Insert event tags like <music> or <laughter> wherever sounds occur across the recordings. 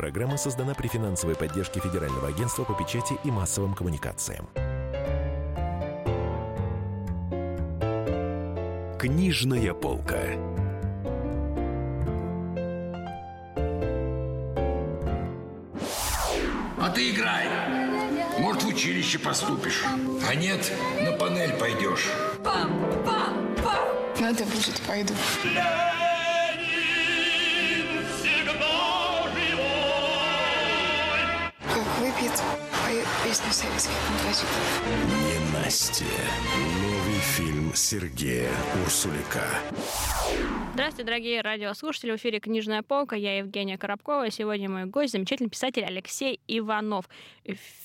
Программа создана при финансовой поддержке Федерального агентства по печати и массовым коммуникациям. Книжная полка. А ты играй. Может, в училище поступишь. А нет, на панель пойдешь. Пам, пам, пам. Надо будет, пойду. Как выпьет, поет песню советских композиторов. Ненастье. Новый фильм Сергея Урсуляка. Здравствуйте, дорогие радиослушатели. В эфире «Книжная полка». Я Евгения Коробкова. Сегодня мой гость, замечательный писатель Алексей Иванов.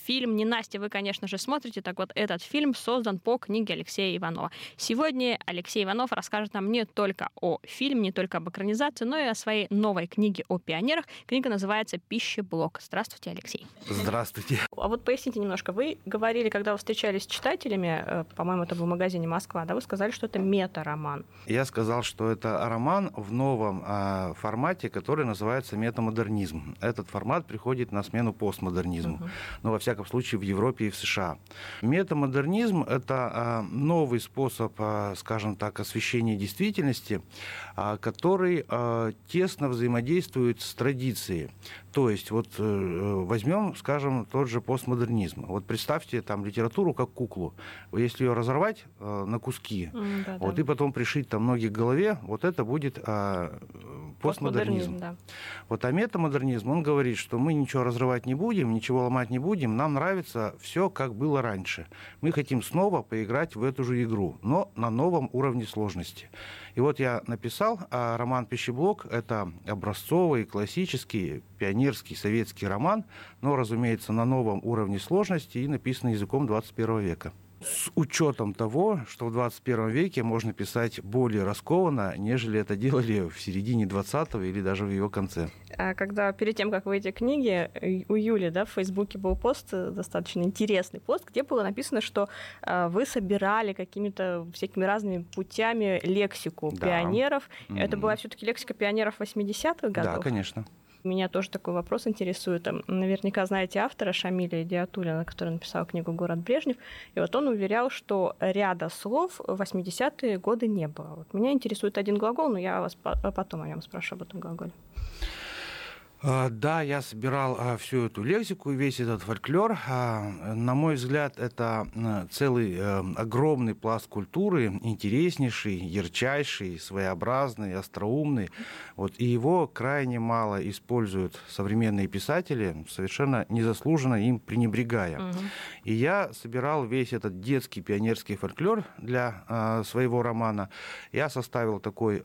Фильм «Ненастье» вы, конечно же, смотрите. Так вот, этот фильм создан по книге Алексея Иванова. Сегодня Алексей Иванов расскажет нам не только о фильме, не только об экранизации, но и о своей новой книге о пионерах. Книга называется «Пищеблок». Здравствуйте, Алексей. Здравствуйте. А вот поясните немножко. Вы говорили, когда вы встречались с читателями, э, по-моему, это был в магазине «Москва», да, вы сказали, что это мета-роман. Я сказал, что это роман в новом э, формате, который называется метамодернизм. Этот формат приходит на смену постмодернизму. Uh-huh. Но, во всяком случае, в Европе и в США. Метамодернизм – это э, новый способ, э, скажем так, освещения действительности, э, который э, тесно взаимодействует с традицией. То есть, вот э, возьмем, скажем, тот же постмодернизм. Вот представьте там литературу как куклу. Если ее разорвать э, на куски, mm, да, вот, да. и потом пришить там ноги к голове, вот это будет э, постмодернизм. постмодернизм да. Вот, а метамодернизм, он говорит, что мы ничего разрывать не будем, ничего ломать не будем, нам нравится все, как было раньше. Мы хотим снова поиграть в эту же игру, но на новом уровне сложности. И вот я написал а роман «Пищеблок». Это образцовый, классический, пионерский советский роман, но, разумеется, на новом уровне сложности и написан языком 21 века с учетом того, что в 21 веке можно писать более раскованно, нежели это делали в середине 20-го или даже в его конце. А когда перед тем, как выйти книги, у Юли да, в Фейсбуке был пост, э, достаточно интересный пост, где было написано, что э, вы собирали какими-то всякими разными путями лексику да. пионеров. Mm-hmm. Это была все-таки лексика пионеров 80-х годов? Да, конечно. Меня тоже такой вопрос интересует. Наверняка знаете автора Шамиля Идиатулина, который написал книгу «Город Брежнев». И вот он уверял, что ряда слов в 80-е годы не было. Вот меня интересует один глагол, но я вас потом о нем спрошу об этом глаголе. А, да, я собирал а, всю эту лексику, весь этот фольклор. А, на мой взгляд, это целый э, огромный пласт культуры, интереснейший, ярчайший, своеобразный, остроумный. Вот, и его крайне мало используют современные писатели, совершенно незаслуженно им пренебрегая. Угу. И я собирал весь этот детский пионерский фольклор для своего романа. Я составил такой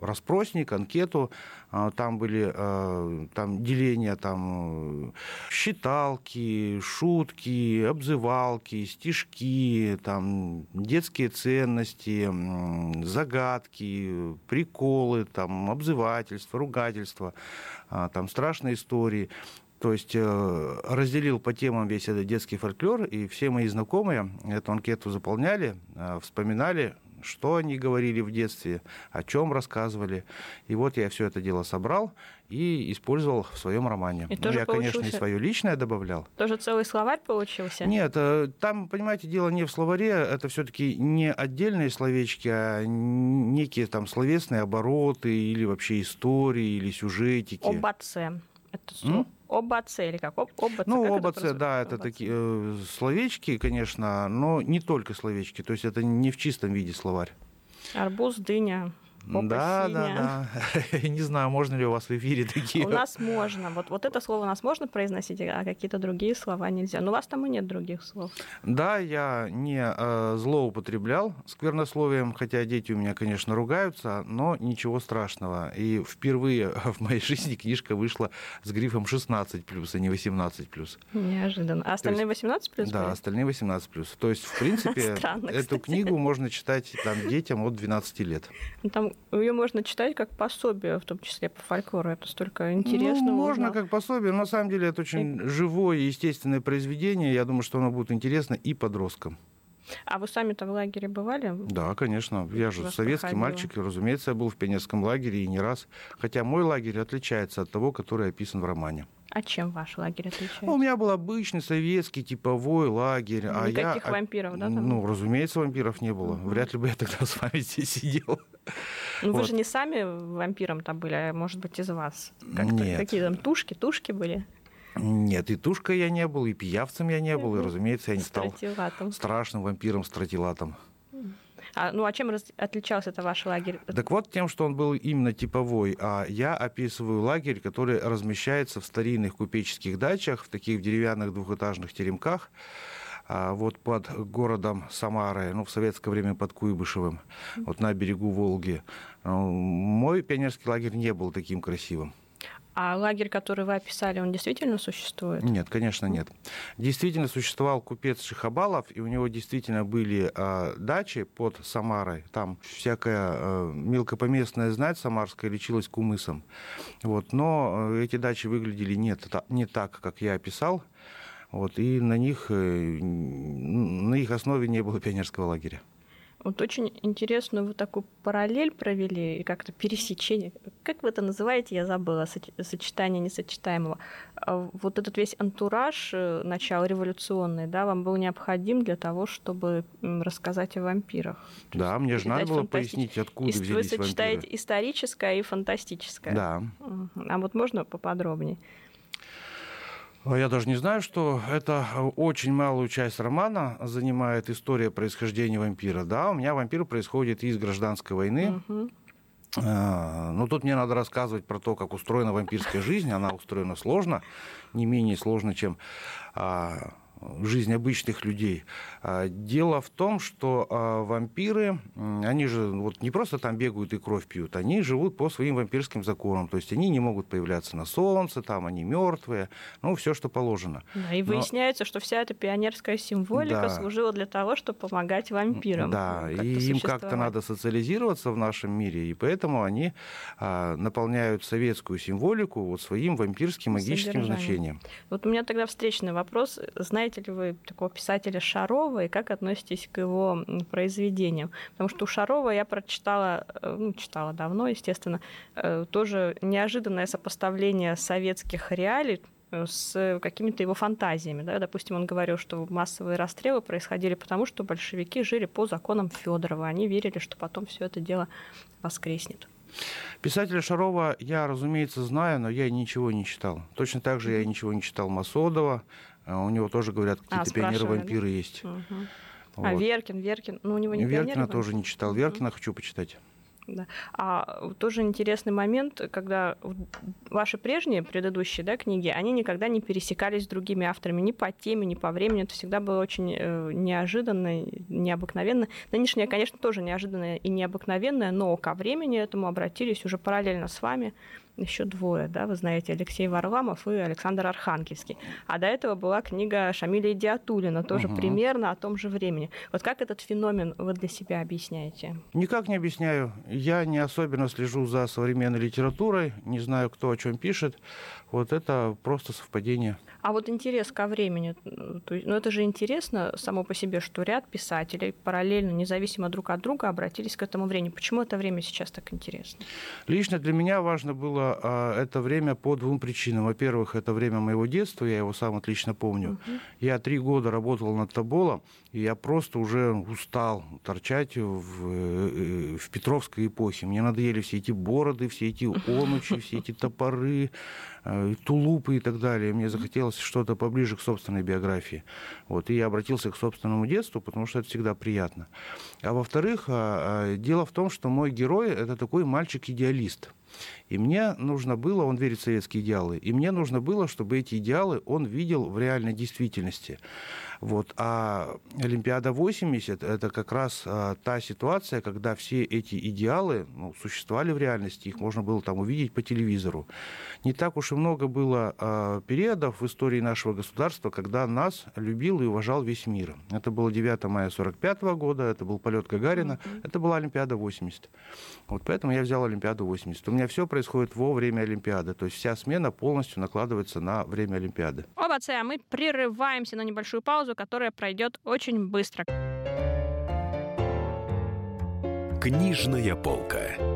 распросник, анкету, а, там были а, там, деления там, считалки, шутки, обзывалки, стишки, там, детские ценности, загадки, приколы, там, обзывательства, ругательства, а, там, страшные истории. То есть э, разделил по темам весь этот детский фольклор, и все мои знакомые эту анкету заполняли, вспоминали, что они говорили в детстве, о чем рассказывали. И вот я все это дело собрал и использовал в своем романе. И ну, я, конечно, и свое личное добавлял. Тоже целый словарь получился? Нет, э, там, понимаете, дело не в словаре, это все-таки не отдельные словечки, а некие там словесные обороты или вообще истории или сюжетики. Об отце. Это что? Об отце или как? Об, об отце, ну, как об отце, да, это такие э, словечки, конечно, но не только словечки, то есть это не в чистом виде словарь. Арбуз, дыня, Попа да, да, да. Не знаю, можно ли у вас в эфире такие. У нас можно. Вот, вот это слово у нас можно произносить, а какие-то другие слова нельзя. Но у вас там и нет других слов. Да, я не э, злоупотреблял сквернословием, хотя дети у меня, конечно, ругаются, но ничего страшного. И впервые <laughs> в моей жизни книжка вышла с грифом 16+, а не 18+. Неожиданно. А остальные 18+? Да, остальные 18+. То есть, в <laughs> принципе, эту книгу можно читать там, детям от 12 лет. Ну, там ее можно читать как пособие, в том числе по фольклору. Это столько интересного. Ну, можно как пособие, но на самом деле это очень и... живое естественное произведение. Я думаю, что оно будет интересно и подросткам. А вы сами-то в лагере бывали? Да, конечно. Я же советский проходило. мальчик, и, разумеется, я был в пионерском лагере и не раз. Хотя мой лагерь отличается от того, который описан в романе. А чем ваш лагерь отличается? Ну, у меня был обычный советский типовой лагерь. а я... Никаких вампиров, да, там? Ну, разумеется, вампиров не было. Вряд ли бы я тогда с вами здесь сидел. Ну, вы вот. же не сами вампиром там были, а может быть из вас. Нет. Какие там тушки, тушки были? Нет, и тушкой я не был, и пиявцем я не был, и, разумеется, я не стал страшным вампиром-стратилатом. А, ну, а чем раз- отличался это ваш лагерь? Так вот, тем, что он был именно типовой, а я описываю лагерь, который размещается в старинных купеческих дачах, в таких деревянных двухэтажных теремках, а, вот под городом Самары, ну, в советское время под Куйбышевым, вот на берегу Волги. Ну, Мой пионерский лагерь не был таким красивым. А лагерь, который вы описали, он действительно существует? Нет, конечно, нет. Действительно существовал купец Шихабалов, и у него действительно были а, дачи под Самарой. Там всякая а, мелкопоместная знать самарская лечилась кумысом. Вот. Но э, эти дачи выглядели не, не так, как я описал. Вот. И на них, э, на их основе не было <laughs> пионерского лагеря. Вот очень интересную вы такую параллель провели и как-то пересечение. Как вы это называете, я забыла, соч- сочетание несочетаемого. А Вот этот весь антураж э, начала революционный, да, вам был необходим для того, чтобы рассказать о вампирах. Да, есть мне же надо было фантасти- пояснить, откуда И с- Вы взялись сочетаете вампиры. историческое и фантастическое. Да. А вот можно поподробнее? Я даже не знаю, что это очень малую часть романа занимает история происхождения вампира. Да, у меня вампир происходит из гражданской войны. А, Ну, тут мне надо рассказывать про то, как устроена вампирская жизнь. Она устроена сложно, не менее сложно, чем а, жизнь обычных людей. А, Дело в том, что а, вампиры, они же вот не просто там бегают и кровь пьют, они живут по своим вампирским законам. То есть они не могут появляться на солнце, там они мертвые, ну, все, что положено. Да, и Но- выясняется, что вся эта пионерская символика Да. служила для того, чтобы помогать вампирам. Да, как-то и им как-то надо социализироваться в нашем мире, и поэтому они а, наполняют советскую символику вот своим вампирским магическим значением. Вот у меня тогда встречный вопрос. Знаете ли вы такого писателя Шарова и как относитесь к его произведениям? Потому что у Шарова я прочитала, э, ну, читала давно, естественно, э, тоже неожиданное сопоставление советских реалий э, с какими-то его фантазиями. Да? Допустим, он говорил, что массовые расстрелы происходили потому, что большевики жили по законам Федорова. Они верили, что потом все это дело воскреснет. Писателя Шарова я, разумеется, знаю, но я ничего не читал. Точно так же я ничего не читал Масодова. А У него тоже, говорят, какие-то А, пионеры-вампиры есть. Мгм. А Вот. Веркин, Веркин, ну у него не Веркина пионер, тоже не читал. Веркина хочу почитать. Да. А тоже интересный момент, когда ваши прежние, предыдущие да, книги, они никогда не пересекались с другими авторами ни по теме, ни по времени. Это всегда было очень э, неожиданно, необыкновенно. Нынешняя, конечно, тоже неожиданная и необыкновенная, но ко времени этому обратились уже параллельно с вами еще двое, да, вы знаете, Алексей Варламов и Александр Архангельский. А до этого была книга Шамиля Идиатулина, тоже Мгм. примерно о том же времени. Вот как этот феномен вы для себя объясняете? Никак не объясняю. Я не особенно слежу за современной литературой, не знаю, кто о чем пишет. Вот это просто совпадение. А вот интерес ко времени, э, ну это же интересно само по себе, что ряд писателей параллельно, независимо друг от друга, обратились к этому времени. Почему это время сейчас так интересно? Лично для меня важно было а, это время по двум причинам. Во-первых, это время моего детства, я его сам отлично помню. Я три года работал над Тоболом, и я просто уже устал торчать в, э, в Петровской эпохе. Мне надоели все эти бороды, все эти <laughs> онучи, все эти топоры, э, тулупы и так далее. Мне захотелось что-то поближе к собственной биографии. Вот, и я обратился к собственному детству, потому что это всегда приятно. А во-вторых, а, а, дело в том, что мой герой — это такой мальчик-идеалист. И мне нужно было, он верит в советские идеалы, и мне нужно было, чтобы эти идеалы он видел в реальной действительности. Вот. А Олимпиада 80 это как раз а, та ситуация, когда все эти идеалы ну, существовали в реальности, их можно было там увидеть по телевизору. Не так уж и много было а, периодов в истории нашего государства, когда нас любил и уважал весь мир. Это было 9 мая 45 года, это был полет Гагарина, это была Олимпиада 80. Вот поэтому я взял Олимпиаду 80. У меня обучение, все происходит во время Олимпиады. То есть вся смена полностью накладывается на время Олимпиады. Оба а мы прерываемся на небольшую паузу, которая пройдет очень быстро. Книжная полка.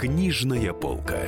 Книжная полка.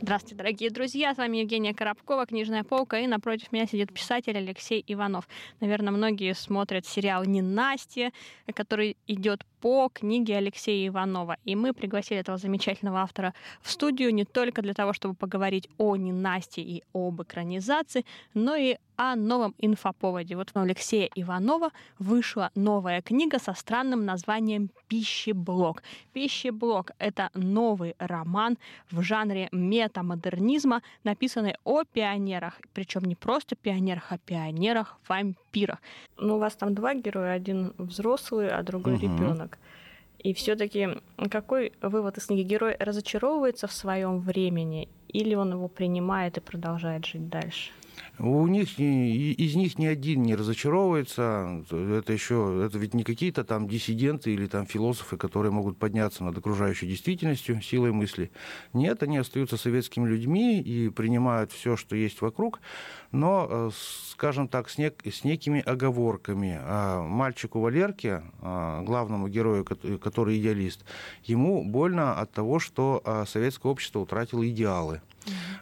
Здравствуйте, дорогие друзья! С вами Евгения Коробкова, «Книжная полка», и напротив меня сидит писатель Алексей Иванов. Наверное, многие смотрят сериал «Ненастье», который идет по книге Алексея Иванова. И мы пригласили этого замечательного автора в студию не только для того, чтобы поговорить о ненастье и об экранизации, но и о новом инфоповоде. Вот у Алексея Иванова вышла новая книга со странным названием «Пищеблок». «Пищеблок» — это новый роман в жанре метамодернизма, написанный о пионерах. Причем не просто пионерах, а пионерах-вампирах. Ну, у вас там два героя, один взрослый, а другой Мгм. ребенок. И все-таки какой вывод из книги? Герой разочаровывается в своем времени или он его принимает и продолжает жить дальше? У них из них ни один не разочаровывается. Это еще, это ведь не какие-то там диссиденты или там философы, которые могут подняться над окружающей действительностью силой мысли. Нет, они остаются советскими людьми и принимают все, что есть вокруг, но, э, скажем так, с, нек- с некими оговорками. А мальчику Валерке, а, главному герою, кот- который идеалист, ему больно от того, что а, советское общество утратило идеалы.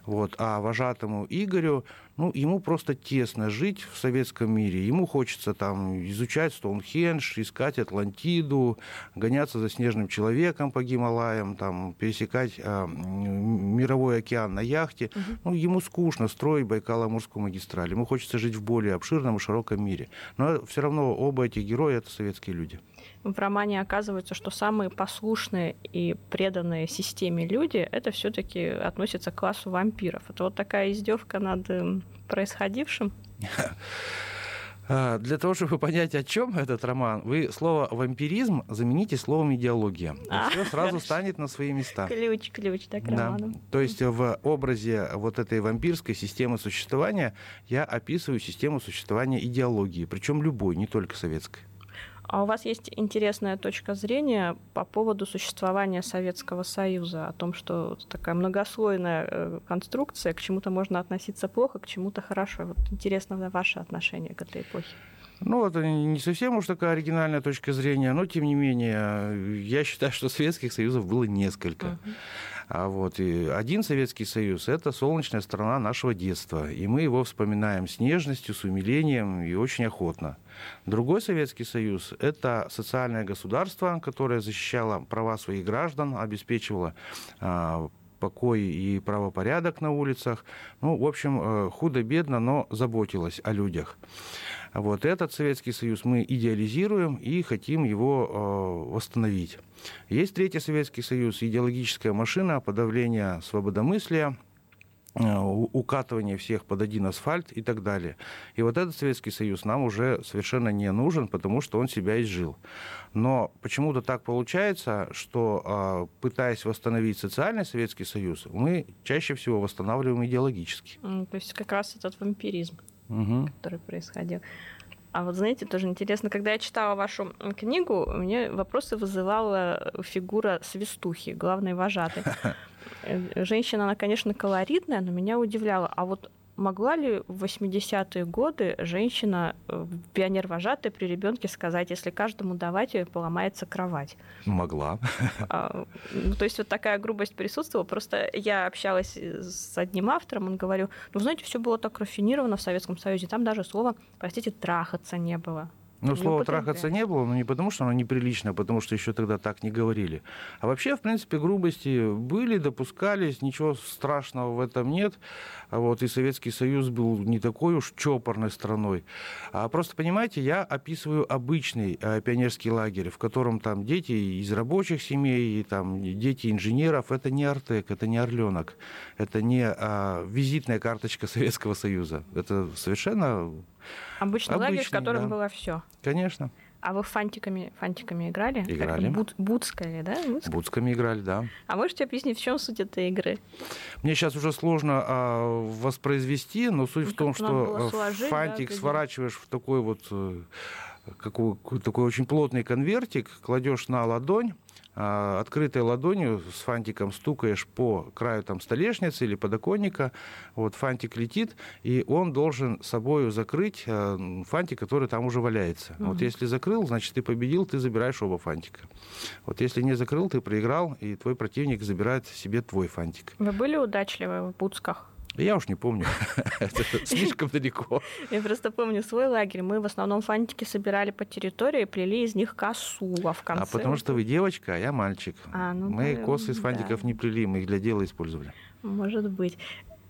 Вот. А вожатому Игорю, ну, ему просто тесно жить в советском мире. Ему хочется там изучать Стоунхендж, искать Атлантиду, гоняться за снежным человеком по Гималаям, там, пересекать м, мировой океан на яхте. Ну, ему скучно строить Байкало-Амурскую магистраль. Ему хочется жить в более обширном и широком мире. Но все равно оба этих героя — это советские люди. В романе оказывается, что самые послушные и преданные системе люди это все-таки относятся к классу вампиров. Это вот такая издевка над эм, происходившим. <laughs> А, Для того, чтобы понять, о чем этот роман, вы слово вампиризм замените словом идеология. А, И все сразу хорошо. станет на свои места. Ключ, ключ, так, Да. роману. То есть в образе вот этой вампирской системы существования я описываю систему существования идеологии, причем любой, не только советской. А у вас есть интересная точка зрения по поводу существования Советского Союза, о том, что такая многослойная э, конструкция, к чему-то можно относиться плохо, к чему-то хорошо. Вот интересно ваше отношение к этой эпохе. Ну, это не совсем уж такая оригинальная точка зрения, но тем не менее, я считаю, что Советских Союзов было несколько. А вот и один Советский Союз – это солнечная страна нашего детства, и мы его вспоминаем с нежностью, с умилением и очень охотно. Другой Советский Союз – это социальное государство, которое защищало права своих граждан, обеспечивало а, покой и правопорядок на улицах. Ну, в общем, э, худо-бедно, но заботилось о людях. Вот этот Советский Союз мы идеализируем и хотим его э, восстановить. Есть Третий Советский Союз, идеологическая машина подавления свободомыслия, э, укатывание всех под один асфальт и так далее. И вот этот Советский Союз нам уже совершенно не нужен, потому что он себя изжил. Но почему-то так получается, что а, пытаясь восстановить социальный Советский Союз, мы чаще всего восстанавливаем идеологически. То есть как раз этот вампиризм. Мгм. который происходил. А вот знаете, тоже интересно, когда я читала вашу книгу, мне вопросы вызывала фигура свистухи, главной вожатой. <laughs> Э, Женщина, она, конечно, колоритная, но меня удивляла. А вот могла ли в 80-е годы женщина, э, пионер-вожатая при ребенке сказать, если каждому давать, э, поломается кровать? Могла. <laughs> А, ну, то есть вот такая грубость присутствовала. Просто я общалась э, с одним автором, он говорил, ну, знаете, все было так рафинировано в Советском Союзе, там даже слова, простите, трахаться не было. Ну, употребляют? трахаться не было, но не потому, что оно неприлично, а потому что еще тогда так не говорили. А вообще, в принципе, грубости были, допускались, ничего страшного в этом нет. А вот и Советский Союз был не такой уж чопорной страной. А просто, понимаете, я описываю обычный э, пионерский лагерь, в котором там дети из рабочих семей, и там дети инженеров. Это не Артек, это не Орленок, это не а, визитная карточка <laughs> Советского Союза. Это совершенно, Обычный, лагерь, в Обычный, котором да. было все. конечно, А вы фантиками, фантиками играли? Играли. Буд, Будская, да? Будская? будсками играли, да. А можете объяснить, в чем суть этой игры? Мне сейчас уже сложно а, воспроизвести, но суть Ну, в том, что э, сложить, да, фантик определить. сворачиваешь в такой вот э, какой, такой очень плотный конвертик, кладешь на ладонь, открытой ладонью с фантиком стукаешь по краю там столешницы или подоконника, вот фантик летит, и он должен собою закрыть э, фантик, который там уже валяется. Вот если закрыл, значит ты победил, ты забираешь оба фантика. Вот если не закрыл, ты проиграл, и твой противник забирает себе твой фантик. Вы были удачливы в Будсках? Я уж не помню. <laughs> Это слишком далеко. Я просто помню свой лагерь. Мы в основном фантики собирали по территории, плели из них косу, а в конце... А потому что вы девочка, а я мальчик. А, ну Мы да, косы из да. фантиков не плели, мы их для дела использовали. Может быть.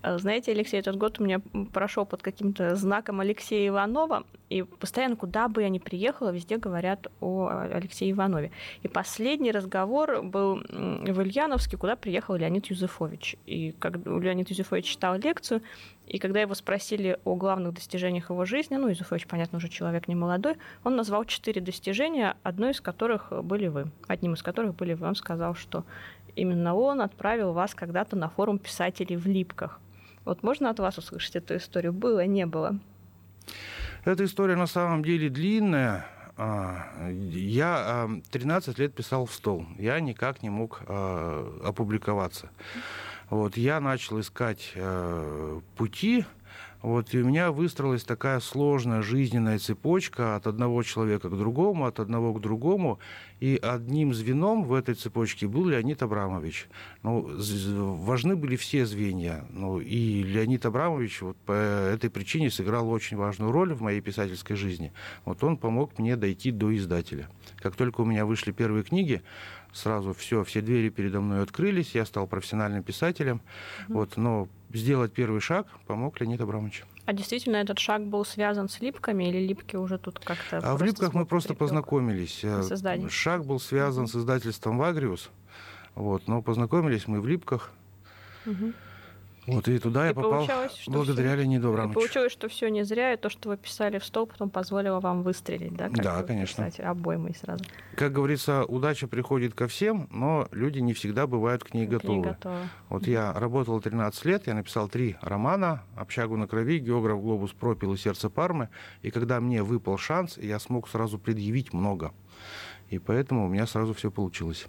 А, Знаете, Алексей, этот год у меня прошел под каким-то знаком Алексея Иванова, и постоянно, куда бы я ни приехала, везде говорят о Алексее Иванове. И последний разговор был в Ульяновске, куда приехал Леонид Юзефович. И когда Леонид Юзефович читал лекцию, и когда его спросили о главных достижениях его жизни, ну, Юзефович, понятно, уже человек не молодой, он назвал четыре достижения, одно из которых были вы. Одним из которых были вы. Он сказал, что именно он отправил вас когда-то на форум писателей в Липках. Вот можно от вас услышать эту историю? Было, не было? Эта история на самом деле длинная. А, Я а, 13 лет писал в стол. Я никак не мог а, опубликоваться. Вот, я начал искать пути, вот, и у меня выстроилась такая сложная жизненная цепочка от одного человека к другому, от одного к другому. И одним звеном в этой цепочке был Леонид Абрамович. Ну, важны были все звенья. Ну, и Леонид Абрамович вот по этой причине сыграл очень важную роль в моей писательской жизни. Вот он помог мне дойти до издателя. Как только у меня вышли первые книги, сразу все, все двери передо мной открылись, я стал профессиональным писателем. Вот, но сделать первый шаг помог Леонид Абрамович. А действительно этот шаг был связан с липками или липки уже тут как-то... А в Липках мы просто познакомились. Э. Шаг был связан с издательством «Вагриус». Вот, но познакомились мы в Липках. Мгм. Вот, и туда я И попал получалось, что благодаря всё- Леониду И Абрамовичу. получилось, что все не зря, и то, что вы писали в стол, потом позволило вам выстрелить, да? как Да, конечно. писатель, обоймой сразу. Как говорится, удача приходит ко всем, но люди не всегда бывают к ней К ней готовы. готовы. Вот я работал 13 лет, я написал три романа «Общагу на крови», «Географ Глобус пропил» и «Сердце Пармы». И когда мне выпал шанс, я смог сразу предъявить много. И поэтому у меня сразу все получилось.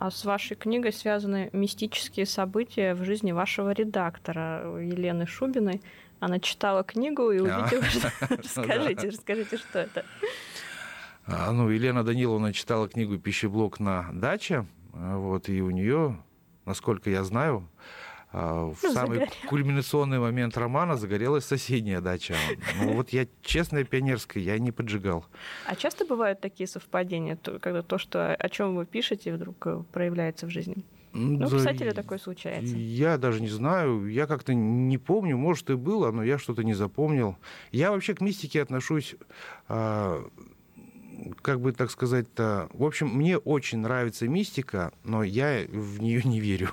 А с вашей книгой связаны мистические события в жизни вашего редактора Елены Шубиной. Она читала книгу и А. увидела, <laughs> что... Расскажите, расскажите, что это. А, Ну, Елена Даниловна читала книгу «Пищеблок на даче», а, вот, и у нее, насколько я знаю, в Ну, самый загорелась. кульминационный момент романа загорелась соседняя дача. Ну, вот я, честная пионерская, я не поджигал. А часто бывают такие совпадения, когда то, что, о чем вы пишете, вдруг э, проявляется в жизни? Ну, Да и- такое случается. Я даже не знаю, я как-то не помню, может и было, но я что-то не запомнил. Я вообще к мистике отношусь, а, как бы так сказать-то, в общем, мне очень нравится мистика, но я в нее не верю.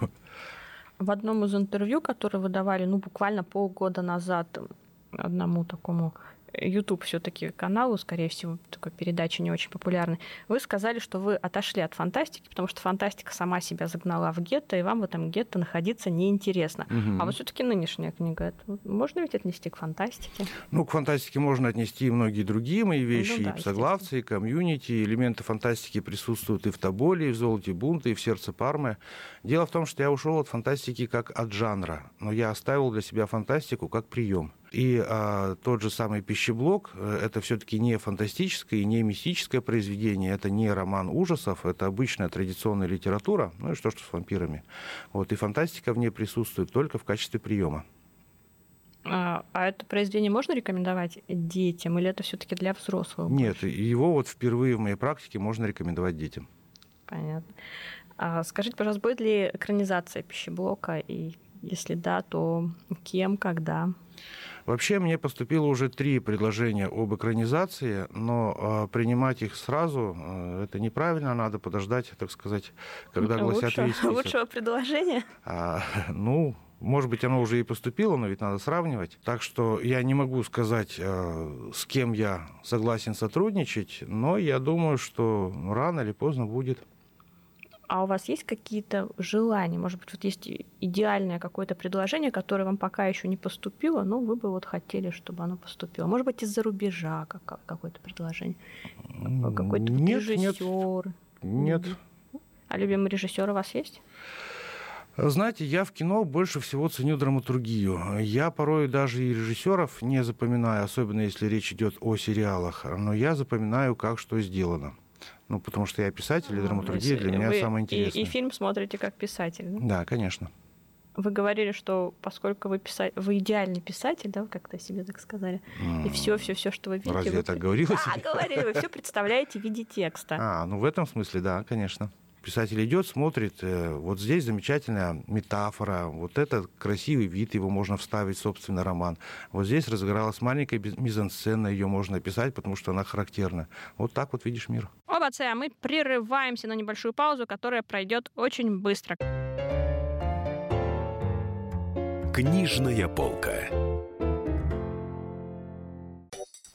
В одном из интервью, которое вы давали, ну, буквально полгода назад одному такому YouTube все-таки каналу, скорее всего, такой передачи не очень популярной, вы сказали, что вы отошли от фантастики, потому что фантастика сама себя загнала в гетто, и вам в этом гетто находиться неинтересно. Мгм. А вот все-таки нынешняя книга, это можно ведь отнести к фантастике? Ну, к фантастике можно отнести и многие другие мои вещи, Ну да, и псоглавцы, и комьюнити, элементы фантастики присутствуют и в Тоболе, и в Золоте Бунта, и в Сердце Пармы. Дело в том, что я ушел от фантастики как от жанра, но я оставил для себя фантастику как прием. И а, тот же самый пищеблок э, это все-таки не фантастическое и не мистическое произведение, это не роман ужасов, это обычная традиционная литература, ну и что, что с вампирами. Вот, и фантастика в ней присутствует только в качестве приема. А, а это произведение можно рекомендовать детям или это все-таки для взрослых? Нет, его вот впервые в моей практике можно рекомендовать детям. Понятно. А скажите, пожалуйста, будет ли экранизация пищеблока? И если да, то кем, когда? Вообще мне поступило уже три предложения об экранизации, но э, принимать их сразу э, это неправильно, надо подождать, так сказать, когда гласят <laughs> весь список. Лучшего предложения? А, ну, может быть, оно уже и поступило, но ведь надо сравнивать. Так что я не могу сказать, э, с кем я согласен сотрудничать, но я думаю, что рано или поздно будет. А у вас есть какие-то желания? Может быть, вот есть идеальное какое-то предложение, которое вам пока еще не поступило, но вы бы вот хотели, чтобы оно поступило. Может быть, из-за рубежа как, какое-то предложение? Какой-то Нет, режиссер? Нет. А любимый режиссер у вас есть? Знаете, я в кино больше всего ценю драматургию. Я порой даже и режиссеров не запоминаю, особенно если речь идет о сериалах, но я запоминаю, как что сделано. Ну, потому что я писатель, и драматургия для меня самое интересное. И, и фильм смотрите как писатель, да? Да, конечно. Вы говорили, что поскольку вы писатель, вы идеальный писатель, да, вы как-то себе так сказали, и все, все, все, что вы видите. Разве вы... я так говорила Да, себе? говорили, вы все представляете в виде текста. <laughs> А, ну в этом смысле, да, конечно. Писатель идет, смотрит, э, вот здесь замечательная метафора, вот этот красивый вид, его можно вставить в собственный роман. Вот здесь разыгралась маленькая мизансцена, ее можно описать, потому что она характерна. Вот так вот видишь мир. Оба а мы прерываемся на небольшую паузу, которая пройдет очень быстро. Книжная полка.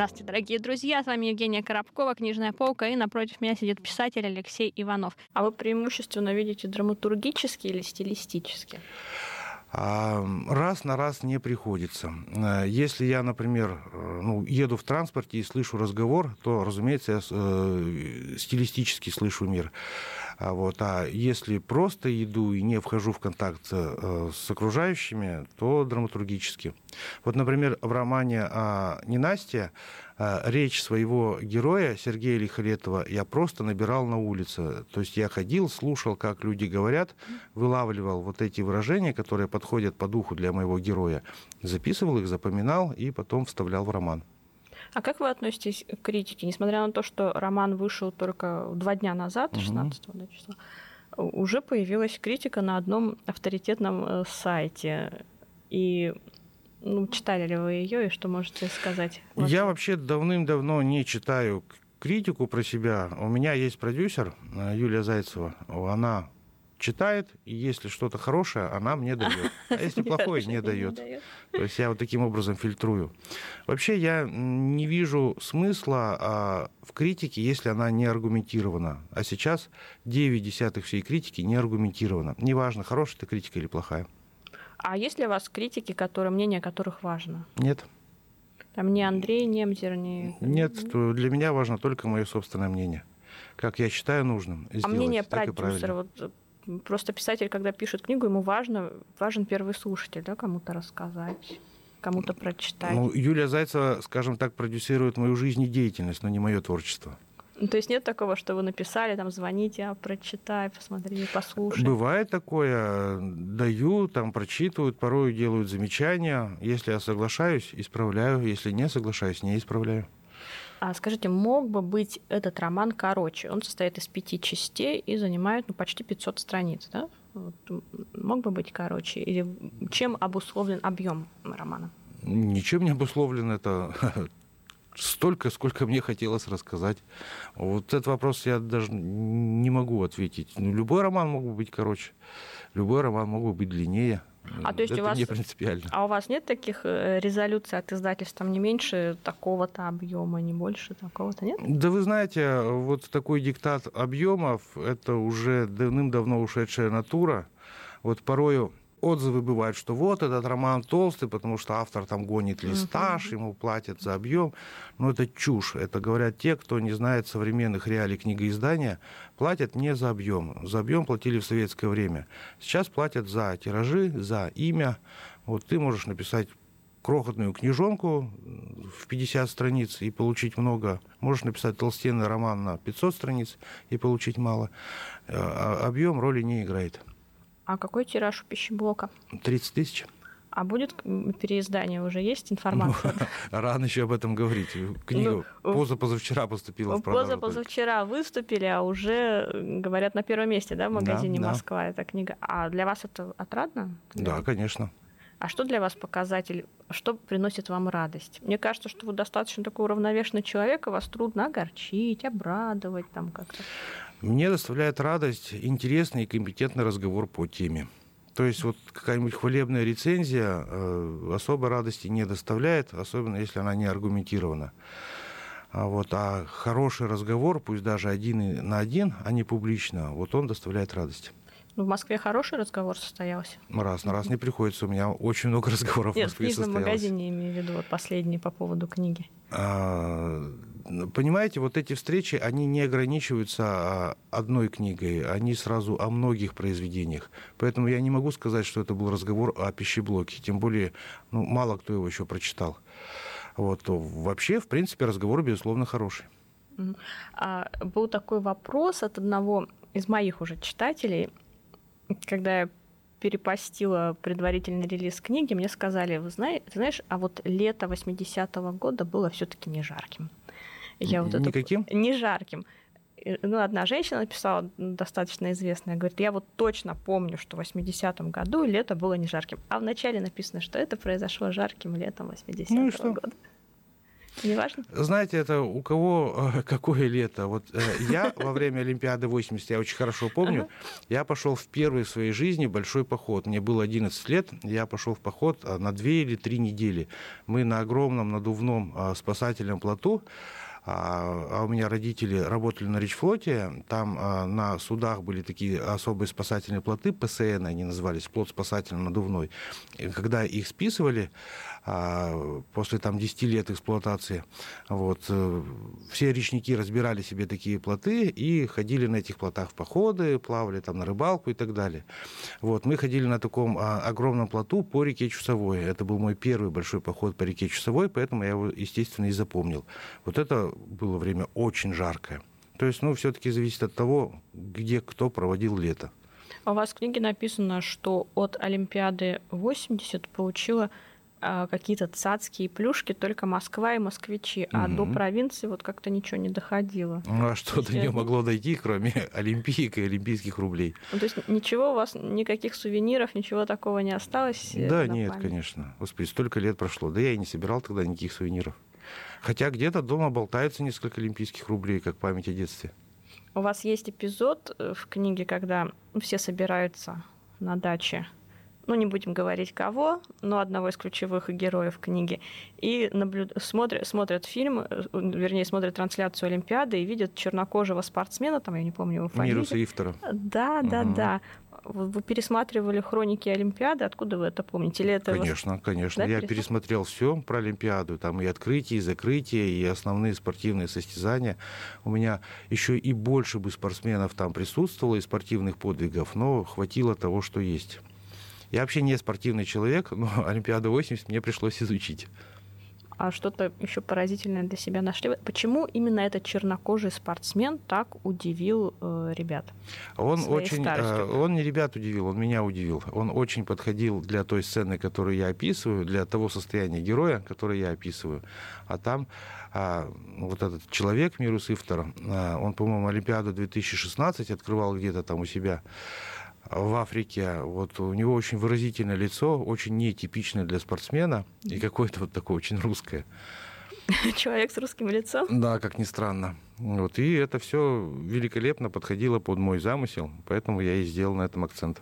Здравствуйте, дорогие друзья, с вами Евгения Коробкова, «Книжная полка», и напротив меня сидит писатель Алексей Иванов. А вы преимущественно видите драматургически или стилистически? Раз на раз не приходится. Э, Если я, например, э, ну, еду в транспорте и слышу разговор, то, разумеется, я э, стилистически слышу мир. А, вот, а если просто иду и не вхожу в контакт э, с окружающими, то драматургически. Вот, например, в романе а, «Ненастье» а, речь своего героя Сергея Лихолетова я просто набирал на улице. То есть я ходил, слушал, как люди говорят, вылавливал вот эти выражения, которые подходят по духу для моего героя, записывал их, запоминал и потом вставлял в роман. А как вы относитесь к критике? Несмотря на то, что роман вышел только два дня назад, 16 да, числа, уже появилась критика на одном авторитетном э, сайте. И ну, читали ли вы ее, и что можете сказать? Я вообще давным-давно не читаю критику про себя. У меня есть продюсер э, Юлия Зайцева. Она читает, и если что-то хорошее, она мне <laughs> дает. А если плохое, не дает. То есть я вот таким образом фильтрую. Вообще я не вижу смысла а, в критике, если она не аргументирована. А сейчас 9 десятых всей критики не аргументирована. Неважно, хорошая это критика или плохая. А есть ли у вас критики, которые, мнение которых важно? Нет. Там не Андрей Немзер, не... Нет, для меня важно только мое собственное мнение. Как я считаю нужным А сделать, мнение так и продюсера, вот просто писатель, когда пишет книгу, ему важно, важен первый слушатель, да, кому-то рассказать, кому-то прочитать. Ну, Юлия Зайцева, скажем так, продюсирует мою жизнь и деятельность, но не мое творчество. Ну, То есть нет такого, что вы написали, там, звоните, а прочитай, посмотри, послушай. Бывает такое, даю, там прочитывают, порой делают замечания. Если я соглашаюсь, исправляю. Если не соглашаюсь, не исправляю. А скажите, мог бы быть этот роман короче? Он состоит из пяти частей и занимает ну, почти 500 страниц, да? Вот, мог бы быть короче? Или чем обусловлен объем романа? Ничем не обусловлено это <laughs> столько, сколько мне хотелось рассказать. Вот этот вопрос я даже не могу ответить. Ну, любой роман мог бы быть короче, любой роман мог бы быть длиннее. А то есть это у вас- не принципиально. А у вас нет таких э, резолюций от издательств, там не меньше такого-то объема, не больше такого-то, нет? Да вы знаете, вот такой диктат объемов – это уже давным-давно ушедшая натура. Вот порою отзывы бывают, что вот этот роман толстый, потому что автор там гонит листаж, ему платят за объем. Но это чушь. Это говорят те, кто не знает современных реалий книгоиздания. Платят не за объем. За объем платили в советское время. Сейчас платят за тиражи, за имя. Вот ты можешь написать крохотную книжонку в 50 страниц и получить много. Можешь написать толстенный роман на 500 страниц и получить мало. Э, а объем роли не играет. А какой тираж у пищеблока? 30 тысяч. А будет переиздание? Уже есть информация? Ну, <laughs> рано еще об этом говорить. Книга ну, позапозавчера поступила в продажу. Позапозавчера выступили, а уже, говорят, на первом месте, да, в магазине да, «Москва» да. эта книга. А для вас это отрадно? Да, конечно. А что для вас показатель, что приносит вам радость? Мне кажется, что вы достаточно такой уравновешенный человек, и вас трудно огорчить, обрадовать там как-то. Мне доставляет радость интересный и компетентный разговор по теме. То есть вот какая-нибудь хвалебная рецензия э, особой радости не доставляет, особенно если она не аргументирована. А, вот, а хороший разговор, пусть даже один на один, а не публично, вот он доставляет радость. Ну, в Москве хороший разговор состоялся. Раз на раз не приходится. У меня очень много <laughs> разговоров Нет, в Москве в книжном магазине, имею в виду, вот последний по поводу книги. А, понимаете, вот эти встречи, они не ограничиваются а, одной книгой, они сразу о многих произведениях. Поэтому я не могу сказать, что это был разговор о пищеблоке. Тем более, ну, мало кто его еще прочитал. Вот. Вообще, в принципе, разговор, безусловно, хороший. А, был такой вопрос от одного из моих уже читателей когда я перепостила предварительный релиз книги, мне сказали, вы знаете, знаешь, а вот лето 80-го года было все таки не жарким. Я вот Никаким? Это, не жарким. Ну, одна женщина написала, достаточно известная, говорит, я вот точно помню, что в 80-м году лето было не жарким. А вначале написано, что это произошло жарким летом 80-го ну года. Не важно? Знаете, это у кого э, какое лето. Вот э, я во время Олимпиады 80, я очень хорошо помню, я пошел в первый в своей жизни большой поход. Мне было 11 лет, я пошел в поход э, на 2 или 3 недели. Мы на огромном надувном спасательном плоту а, а у меня родители работали на Речфлоте, там а, на судах были такие особые спасательные плоты, ПСН они назывались, плот спасательный надувной. И когда их списывали, после там 10 лет эксплуатации, вот, э, все речники разбирали себе такие плоты и ходили на этих плотах в походы, плавали там на рыбалку и так далее. Вот, мы ходили на таком огромном плоту по реке Чусовой. Это был мой первый большой поход по реке Чусовой, поэтому я его, естественно, и запомнил. Вот это было время очень жаркое. То есть, ну, все-таки зависит от того, где кто проводил лето. А у вас в книге написано, что от Олимпиады 80 получила а, какие-то цацкие плюшки только Москва и москвичи, а угу. до провинции вот как-то ничего не доходило. Ну а что до нее могло дойти, кроме <laughs> олимпиек и олимпийских рублей? Ну, то есть ничего у вас, никаких сувениров, ничего такого не осталось? Э, да, нет, память? конечно. Господи, столько лет прошло. Да я и не собирал тогда никаких сувениров. Хотя где-то дома болтается несколько олимпийских рублей, как память о детстве. У вас есть эпизод э, в книге, когда все собираются на даче ну не будем говорить кого, но одного из ключевых героев книги, и наблюд... смотрят, смотрят фильм, э, вернее, смотрят трансляцию Олимпиады и видят чернокожего спортсмена, там я не помню его фамилию. Мируса Ифтера. Да, да, угу. да. Вы пересматривали хроники Олимпиады, откуда вы это помните? Или это конечно, вас... конечно. Да, я пересмотрел все про Олимпиаду, там и открытие, и закрытие, и основные спортивные состязания. У меня еще и больше бы спортсменов там присутствовало, и спортивных подвигов, но хватило того, что есть. Я вообще не спортивный человек, но <laughs> Олимпиаду 80 мне пришлось изучить а что-то еще поразительное для себя нашли. Почему именно этот чернокожий спортсмен так удивил э, ребят? Он очень, э, он не ребят удивил, он меня удивил. Он очень подходил для той сцены, которую я описываю, для того состояния героя, который я описываю. А там а, вот этот человек, Мирус Ифтер, а, он, по-моему, Олимпиаду 2016 открывал где-то там у себя в Африке. Вот у него очень выразительное лицо, очень нетипичное для спортсмена и какое-то вот такое очень русское. <laughs> Человек с русским лицом? Да, как ни странно. Вот, и это все великолепно подходило под мой замысел, поэтому я и сделал на этом акцент.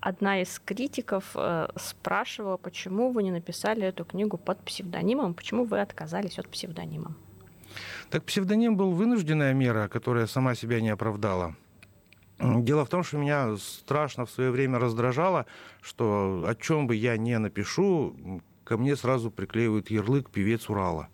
Одна из критиков э, спрашивала, почему вы не написали эту книгу под псевдонимом, почему вы отказались от псевдонима. Так псевдоним был вынужденная мера, которая сама себя не оправдала. Дело в том, что меня страшно в свое время раздражало, что о чем бы я не напишу, ко мне сразу приклеивают ярлык «певец Урала».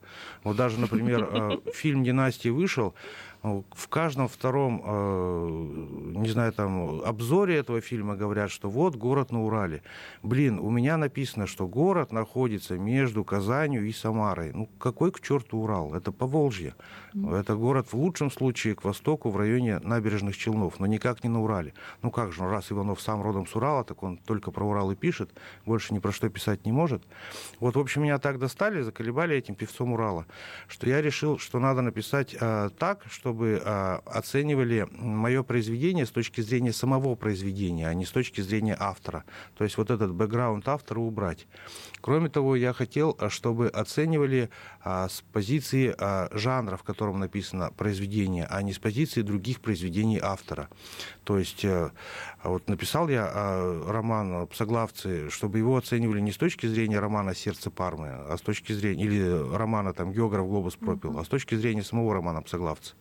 Вот даже, например, э, фильм «Династия» вышел, в каждом втором, э, не знаю, там, обзоре этого фильма говорят, что вот город на Урале. Блин, у меня написано, что город находится между Казанью и Самарой. Ну, какой к черту Урал? Это Поволжье. Это город в лучшем случае к востоку, в районе набережных Челнов, но никак не на Урале. Ну как же, раз Иванов сам родом с Урала, так он только про Урал и пишет, больше ни про что писать не может. Вот, в общем, меня так достали, заколебали этим певцом Урала, что я решил, что надо написать э, так, что чтобы а, оценивали мое произведение с точки зрения самого произведения, а не с точки зрения автора. То есть вот этот бэкграунд автора убрать. Кроме того, я хотел, а, чтобы оценивали а, с позиции жанра, в котором написано произведение, а не с позиции других произведений автора. То есть э, вот написал я роман «Псоглавцы», чтобы его оценивали не с точки зрения романа «Сердце Пармы», а с точки зрения, или романа там «Географ глобус пропил», а с точки зрения самого романа «Псоглавцы».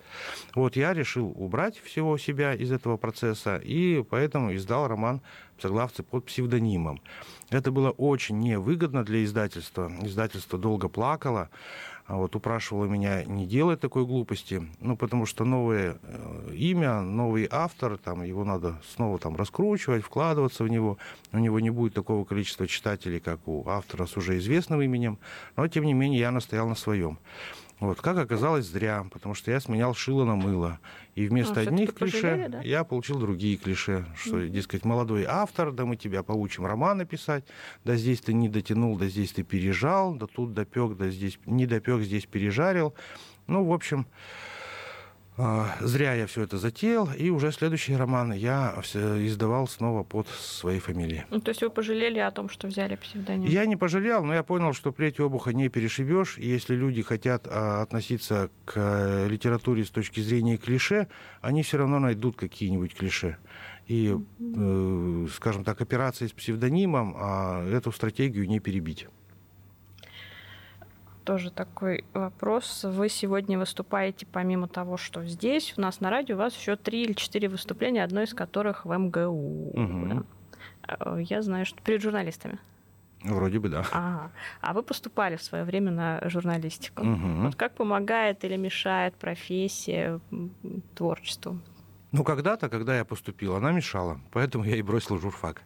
Вот я решил убрать всего себя из этого процесса, и поэтому издал роман «Соглавцы» под псевдонимом. Это было очень невыгодно для издательства. Издательство долго плакало, а вот упрашивало меня не делать такой глупости, ну, потому что новое э, имя, новый автор, там, его надо снова там раскручивать, вкладываться в него. У него не будет такого количества читателей, как у автора с уже известным именем, но, тем не менее, я настоял на своем. Вот, как оказалось, зря, потому что я сменял шило на мыло. И вместо а, одних клише пожалели, да? я получил другие клише, что, mm-hmm. дескать, молодой автор, да мы тебя поучим роман написать, да здесь ты не дотянул, да здесь ты пережал, да тут допек, да здесь не допек, здесь пережарил. Ну, в общем, зря я все это затеял, и уже следующий роман я издавал снова под своей фамилией. Ну, то есть вы пожалели о том, что взяли псевдоним? Я не пожалел, но я понял, что плеть обуха не перешибешь. Если люди хотят а, относиться к э, литературе с точки зрения клише, они все равно найдут какие-нибудь клише. И, э, скажем так, операции с псевдонимом а, эту стратегию не перебить тоже такой вопрос. Вы сегодня выступаете, помимо того, что здесь, у нас на радио, у вас еще три или четыре выступления, одно из которых в МГУ. Угу. Я знаю, что перед журналистами. Вроде бы да. Ага. А вы поступали в свое время на журналистику. Угу. Вот как помогает или мешает профессия творчеству? Ну, когда-то, когда я поступил, она мешала, поэтому я и бросил журфак.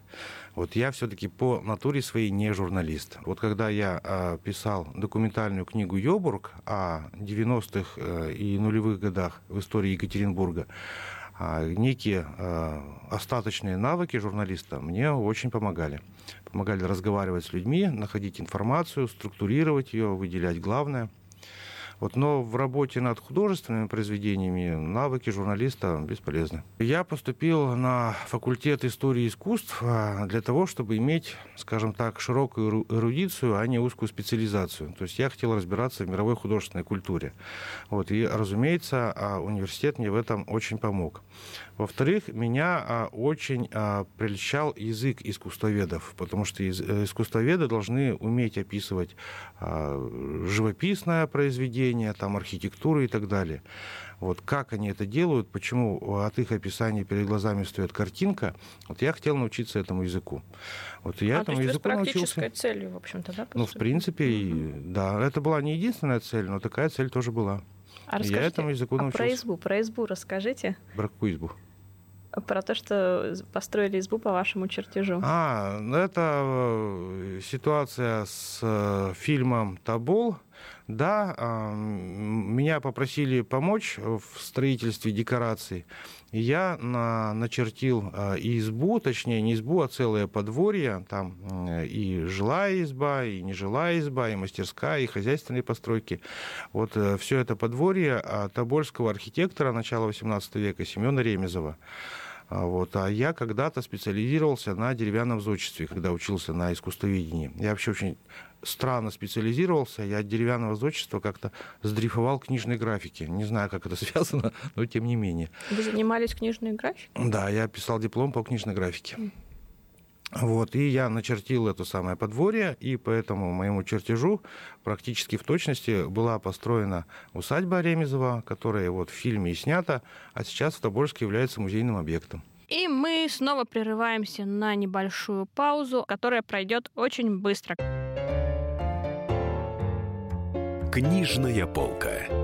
Вот я все-таки по натуре своей не журналист. Вот когда я э, писал документальную книгу «Йобург» о 90-х э, и нулевых годах в истории Екатеринбурга, э, некие э, остаточные навыки журналиста мне очень помогали. Помогали разговаривать с людьми, находить информацию, структурировать ее, выделять главное – вот, но в работе над художественными произведениями навыки журналиста бесполезны. Я поступил на факультет истории искусств а, для того, чтобы иметь, скажем так, широкую эрудицию, а не узкую специализацию. То есть я хотел разбираться в мировой художественной культуре. Вот, и, разумеется, а, университет мне в этом очень помог. Во-вторых, меня а, очень а, прельщал язык искусствоведов, потому что э, искусствоведы должны уметь описывать а, живописное произведение, там, архитектуру и так далее. Вот как они это делают, почему от их описания перед глазами стоит картинка, вот я хотел научиться этому языку. Вот я а, этому то есть языку практической научился. целью, в общем-то, да? Ну, в принципе, mm-hmm. да. Это была не единственная цель, но такая цель тоже была. А я этому языку а научился. про избу, про избу расскажите. Про какую избу? Про то, что построили избу по вашему чертежу. А, ну это э, ситуация с э, фильмом «Табол». Да, а, меня попросили помочь в строительстве декораций. Я на, начертил а, избу, точнее не избу, а целое подворье. Там и жилая изба, и нежилая изба, и мастерская, и хозяйственные постройки. Вот э, все это подворье тобольского архитектора начала XVIII века Семена Ремезова. А, вот. А я когда-то специализировался на деревянном зодчестве, когда учился на искусствоведении. Я вообще очень странно специализировался. Я от деревянного зодчества как-то сдрифовал книжной графики. Не знаю, как это <laughs> связано, но тем не менее. Вы занимались книжной графикой? Да, я писал диплом по книжной графике. Вот, и я начертил это самое подворье, и по этому моему чертежу практически в точности была построена усадьба Ремезова, которая вот в фильме и снята, а сейчас в Тобольске является музейным объектом. И мы снова прерываемся на небольшую паузу, которая пройдет очень быстро. Книжная полка.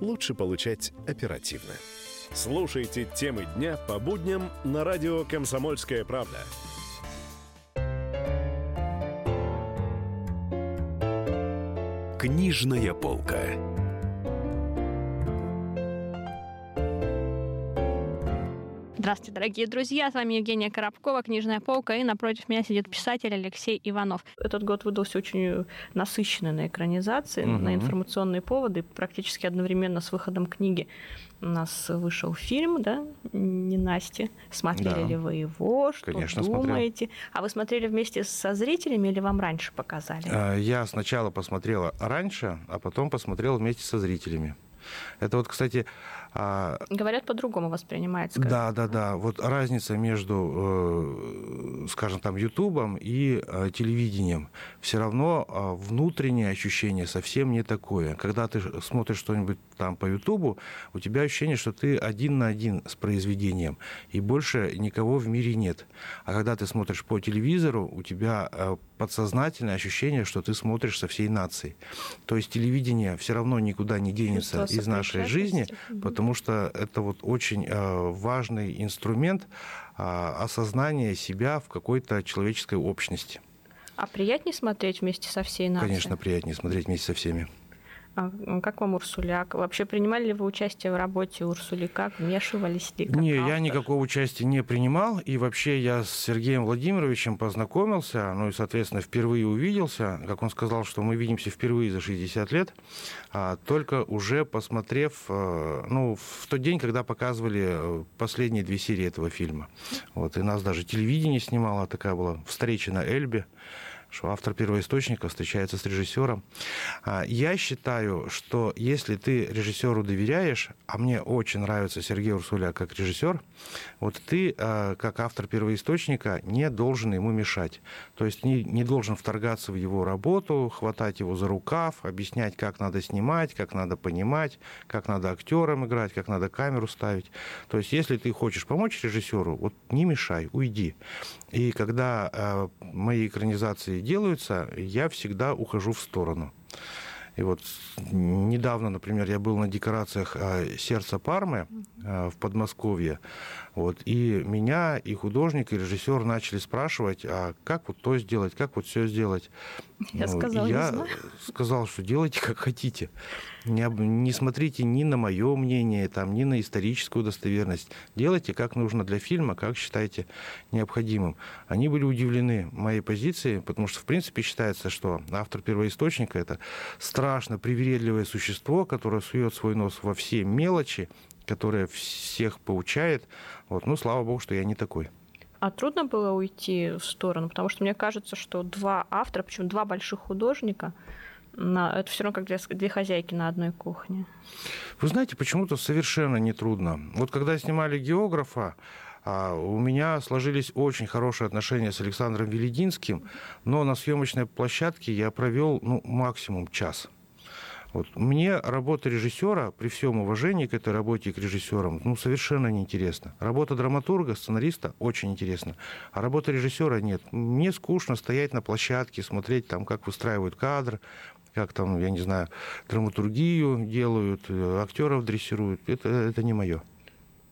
лучше получать оперативно. Слушайте темы дня по будням на радио «Комсомольская правда». Книжная полка. Здравствуйте, дорогие друзья! С вами Евгения Коробкова, «Книжная полка», и напротив меня сидит писатель Алексей Иванов. Этот год выдался очень насыщенный на экранизации, угу. на информационные поводы, практически одновременно с выходом книги у нас вышел фильм, да, «Не Настя». Смотрели да. ли вы его? Что Конечно, думаете? Смотрел. А вы смотрели вместе со зрителями или вам раньше показали? А, я сначала посмотрела раньше, а потом посмотрел вместе со зрителями. Это вот, кстати, Говорят, по-другому воспринимается. Да, да, да. Вот разница между, э, скажем там, Ютубом и э, телевидением. Все равно а, внутреннее ощущение совсем не такое. Когда ты смотришь что-нибудь там по Ютубу, у тебя ощущение, что ты один на один с произведением, и больше никого в мире нет. А когда ты смотришь по телевизору, у тебя э, подсознательное ощущение, что ты смотришь со всей нацией. То есть телевидение все равно никуда не денется из нашей жизни, потому потому что это вот очень э, важный инструмент а, осознания себя в какой-то человеческой общности. А приятнее смотреть вместе со всей нацией? Конечно, приятнее смотреть вместе со всеми. А как вам Урсуляк? Вообще принимали ли вы участие в работе Урсули? Как вмешивались ли? Не, автор? я никакого участия не принимал. И вообще я с Сергеем Владимировичем познакомился, ну и, соответственно, впервые увиделся. Как он сказал, что мы видимся впервые за 60 лет, а только уже посмотрев, э, ну, в тот день, когда показывали э, последние две серии этого фильма. Вот, и нас даже телевидение снимало, такая была встреча на Эльбе что автор первоисточника встречается с режиссером. А, я считаю, что если ты режиссеру доверяешь, а мне очень нравится Сергей Урсуля как режиссер, вот ты, а, как автор первоисточника, не должен ему мешать. То есть не, не должен вторгаться в его работу, хватать его за рукав, объяснять, как надо снимать, как надо понимать, как надо актерам играть, как надо камеру ставить. То есть если ты хочешь помочь режиссеру, вот не мешай, уйди. И когда э, мои экранизации делаются, я всегда ухожу в сторону. И вот недавно, например, я был на декорациях э, «Сердца Пармы» э, в Подмосковье. Вот, и меня, и художник, и режиссер начали спрашивать, а как вот то сделать, как вот все сделать. <laughs> Я ну, сказал, я сказал, что делайте как хотите. Не, не смотрите ни на мое мнение, там, ни на историческую достоверность. Делайте как нужно для фильма, как считаете необходимым. Они были удивлены моей позиции, потому что, в принципе, считается, что автор первоисточника – это страшно привередливое существо, которое сует свой нос во все мелочи, которое всех поучает, вот. Ну, слава богу, что я не такой. А трудно было уйти в сторону? Потому что мне кажется, что два автора, причем два больших художника, на, это все равно как две, две хозяйки на одной кухне. Вы знаете, почему-то совершенно не трудно. Вот когда снимали географа, а, у меня сложились очень хорошие отношения с Александром Велединским, но на съемочной площадке я провел ну, максимум час. Вот. Мне работа режиссера, при всем уважении к этой работе к режиссерам, ну, совершенно неинтересна. Работа драматурга, сценариста очень интересна. А работа режиссера нет. Мне скучно стоять на площадке, смотреть, там, как выстраивают кадр, как там, я не знаю, драматургию делают, актеров дрессируют. Это, это не мое.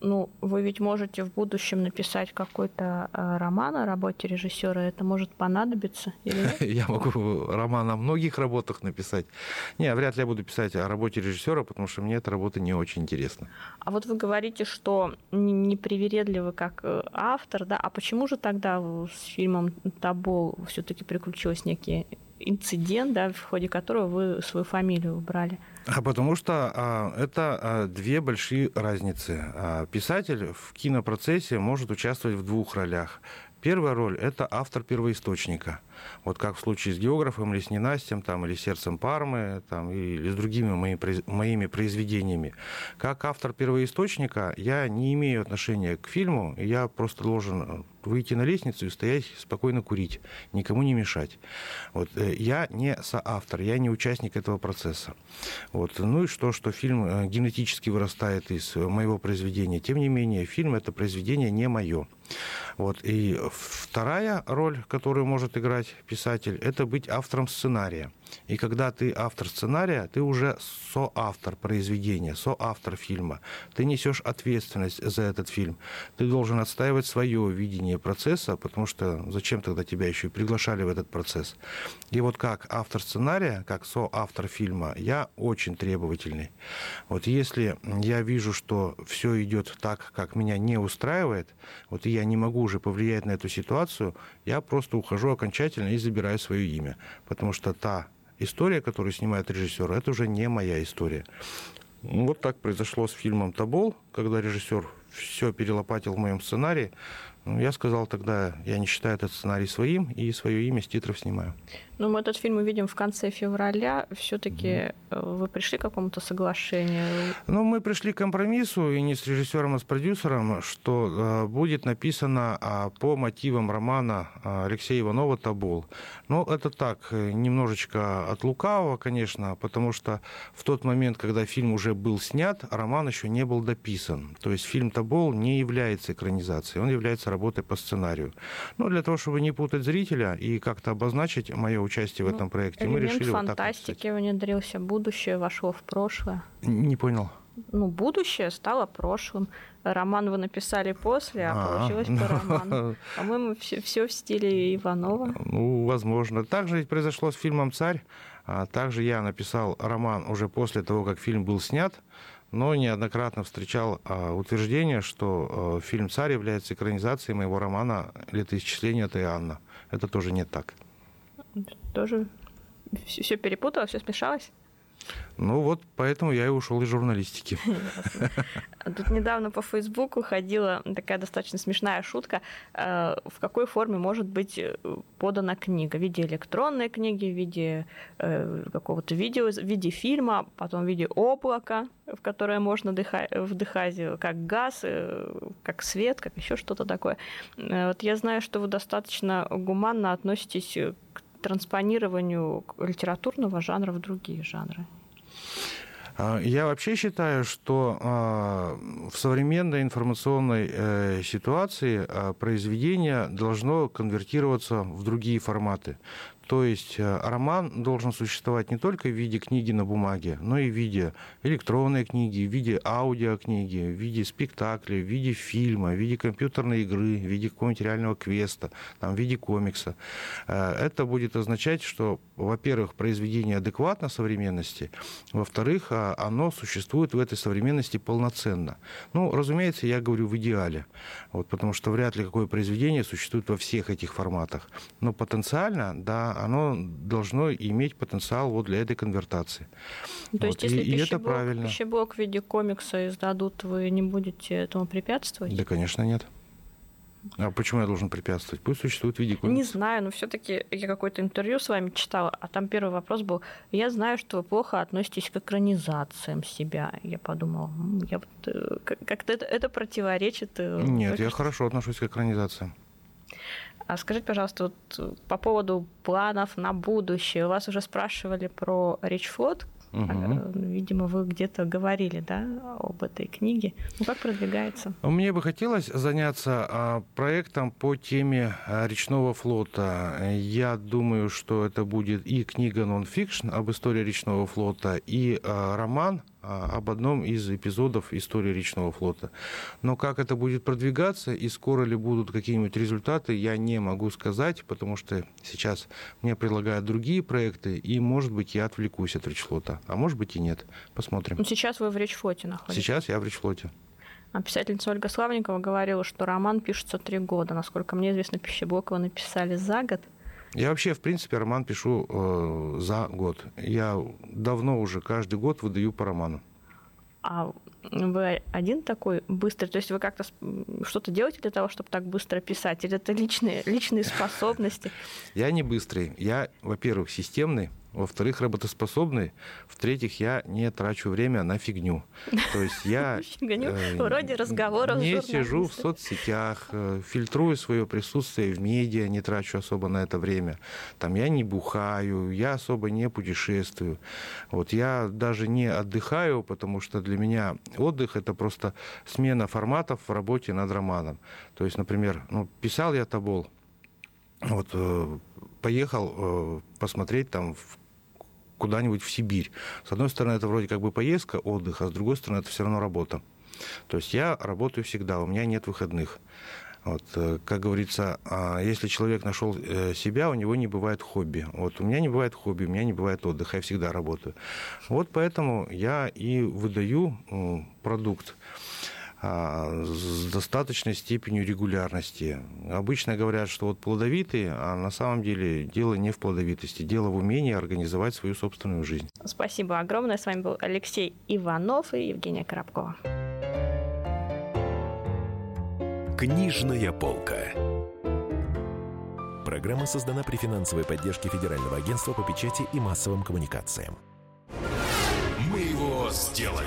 Ну, вы ведь можете в будущем написать какой-то э, роман о работе режиссера, это может понадобиться или нет? <laughs> Я могу роман о многих работах написать. Не, вряд ли я буду писать о работе режиссера, потому что мне эта работа не очень интересна. А вот вы говорите, что непривередливы как э, автор, да? А почему же тогда с фильмом «Табол» все-таки приключилось некий инцидент, да, в ходе которого вы свою фамилию убрали? А потому что а, это а, две большие разницы. А, писатель в кинопроцессе может участвовать в двух ролях. Первая роль – это автор первоисточника. Вот как в случае с географом или с ненастьем, там, или сердцем Пармы, там, или с другими моими, моими произведениями. Как автор первоисточника я не имею отношения к фильму, я просто должен выйти на лестницу и стоять спокойно курить, никому не мешать. Вот, э, я не соавтор, я не участник этого процесса. Вот. Ну и что, что фильм э, генетически вырастает из моего произведения. Тем не менее, фильм это произведение не мое. Вот. И вторая роль, которую может играть писатель, это быть автором сценария. И когда ты автор сценария, ты уже соавтор произведения, соавтор фильма. Ты несешь ответственность за этот фильм. Ты должен отстаивать свое видение процесса, потому что зачем тогда тебя еще и приглашали в этот процесс? И вот как автор сценария, как соавтор фильма, я очень требовательный. Вот если я вижу, что все идет так, как меня не устраивает, вот и я не могу уже повлиять на эту ситуацию, я просто ухожу окончательно и забираю свое имя. Потому что та история, которую снимает режиссер, это уже не моя история. Ну, вот так произошло с фильмом «Тобол», когда режиссер все перелопатил в моем сценарии. Ну, я сказал тогда, я не считаю этот сценарий своим, и свое имя с титров снимаю. Ну, мы этот фильм увидим в конце февраля. Все-таки mm-hmm. вы пришли к какому-то соглашению? Ну, мы пришли к компромиссу, и не с режиссером, а с продюсером, что э, будет написано э, по мотивам романа э, Алексея Иванова «Тобол». Ну, это так, э, немножечко от лукавого, конечно, потому что в тот момент, когда фильм уже был снят, роман еще не был дописан. То есть фильм «Тобол» не является экранизацией, он является работой по сценарию. Но для того, чтобы не путать зрителя и как-то обозначить мое участие в ну, этом проекте. Мы решили фантастики вот так внедрился, будущее вошло в прошлое. Не понял. Ну, будущее стало прошлым. Роман вы написали после, а, а получилось по ну, роману. <laughs> По-моему, все, все в стиле Иванова. Ну, возможно. Так же ведь произошло с фильмом «Царь». А также я написал роман уже после того, как фильм был снят, но неоднократно встречал а, утверждение, что а, фильм «Царь» является экранизацией моего романа «Летоисчисление от Иоанна». Это тоже не так тоже все перепутала, все смешалось? Ну вот, поэтому я и ушел из журналистики. <laughs> Тут недавно по Фейсбуку ходила такая достаточно смешная шутка, э, в какой форме может быть э, подана книга. В виде электронной книги, в виде э, какого-то видео, в виде фильма, потом в виде облака, в которое можно вдыхать как газ, как свет, как еще что-то такое. Вот я знаю, что вы достаточно гуманно относитесь к транспонированию литературного жанра в другие жанры? А, я вообще считаю, что а, в современной информационной э, ситуации а, произведение должно конвертироваться в другие форматы. То есть э, роман должен существовать не только в виде книги на бумаге, но и в виде электронной книги, в виде аудиокниги, в виде спектакля, в виде фильма, в виде компьютерной игры, в виде какого-нибудь реального квеста, там, в виде комикса. Э, это будет означать, что, во-первых, произведение адекватно современности, во-вторых, а, оно существует в этой современности полноценно. Ну, разумеется, я говорю в идеале, вот, потому что вряд ли какое произведение существует во всех этих форматах. Но потенциально, да, оно должно иметь потенциал вот для этой конвертации. То вот. есть, если и, пищеблок, это правильно. пищеблок в виде комикса издадут, вы не будете этому препятствовать? Да, конечно, нет. А почему я должен препятствовать? Пусть существует в виде комикса. Не знаю, но все-таки я какое-то интервью с вами читала, а там первый вопрос был: я знаю, что вы плохо относитесь к экранизациям себя. Я подумала, я вот, э, как-то это, это противоречит. Э, нет, я хорошо отношусь к экранизациям. А скажите, пожалуйста, вот э, по поводу планов на будущее. У вас уже спрашивали про Речфлот. Угу. Видимо, вы где-то говорили, да, об этой книге. Ну, как продвигается? Мне бы хотелось заняться а, проектом по теме а, речного флота. Я думаю, что это будет и книга нон-фикшн об истории речного флота, и роман – а, об одном из эпизодов истории речного флота. Но как это будет продвигаться и скоро ли будут какие-нибудь результаты, я не могу сказать, потому что сейчас мне предлагают другие проекты, и, может быть, я отвлекусь от речфлота, а может быть и нет. Посмотрим. Ну, сейчас вы в речфлоте находитесь. Сейчас я в речфлоте. А писательница Ольга Славникова говорила, что роман пишется три года. Насколько мне известно, Пищеблокова написали за год. Я вообще, в принципе, роман пишу э, за год. Я давно уже каждый год выдаю по роману. А вы один такой быстрый? То есть вы как-то что-то делаете для того, чтобы так быстро писать? Или это личные, личные способности? <laughs> Я не быстрый. Я, во-первых, системный во-вторых, работоспособный, в-третьих, я не трачу время на фигню. То есть я <laughs> э, вроде разговоров не сижу в соцсетях, э, фильтрую свое присутствие в медиа, не трачу особо на это время. Там я не бухаю, я особо не путешествую. Вот я даже не отдыхаю, потому что для меня отдых это просто смена форматов в работе над романом. То есть, например, ну, писал я Тобол, вот э, поехал э, посмотреть там куда-нибудь в Сибирь. С одной стороны, это вроде как бы поездка, отдых, а с другой стороны, это все равно работа. То есть я работаю всегда, у меня нет выходных. Вот, э, как говорится, а, если человек нашел себя, у него не бывает хобби. Вот у меня не бывает хобби, у меня не бывает отдыха, я всегда работаю. Вот поэтому я и выдаю продукт. А, с достаточной степенью регулярности. Обычно говорят, что вот плодовитые, а на самом деле дело не в плодовитости, дело в умении организовать свою собственную жизнь. Спасибо огромное. С вами был Алексей Иванов и Евгения Коробкова. Книжная полка. Программа создана при финансовой поддержке Федерального агентства по печати и массовым коммуникациям. Мы его сделали.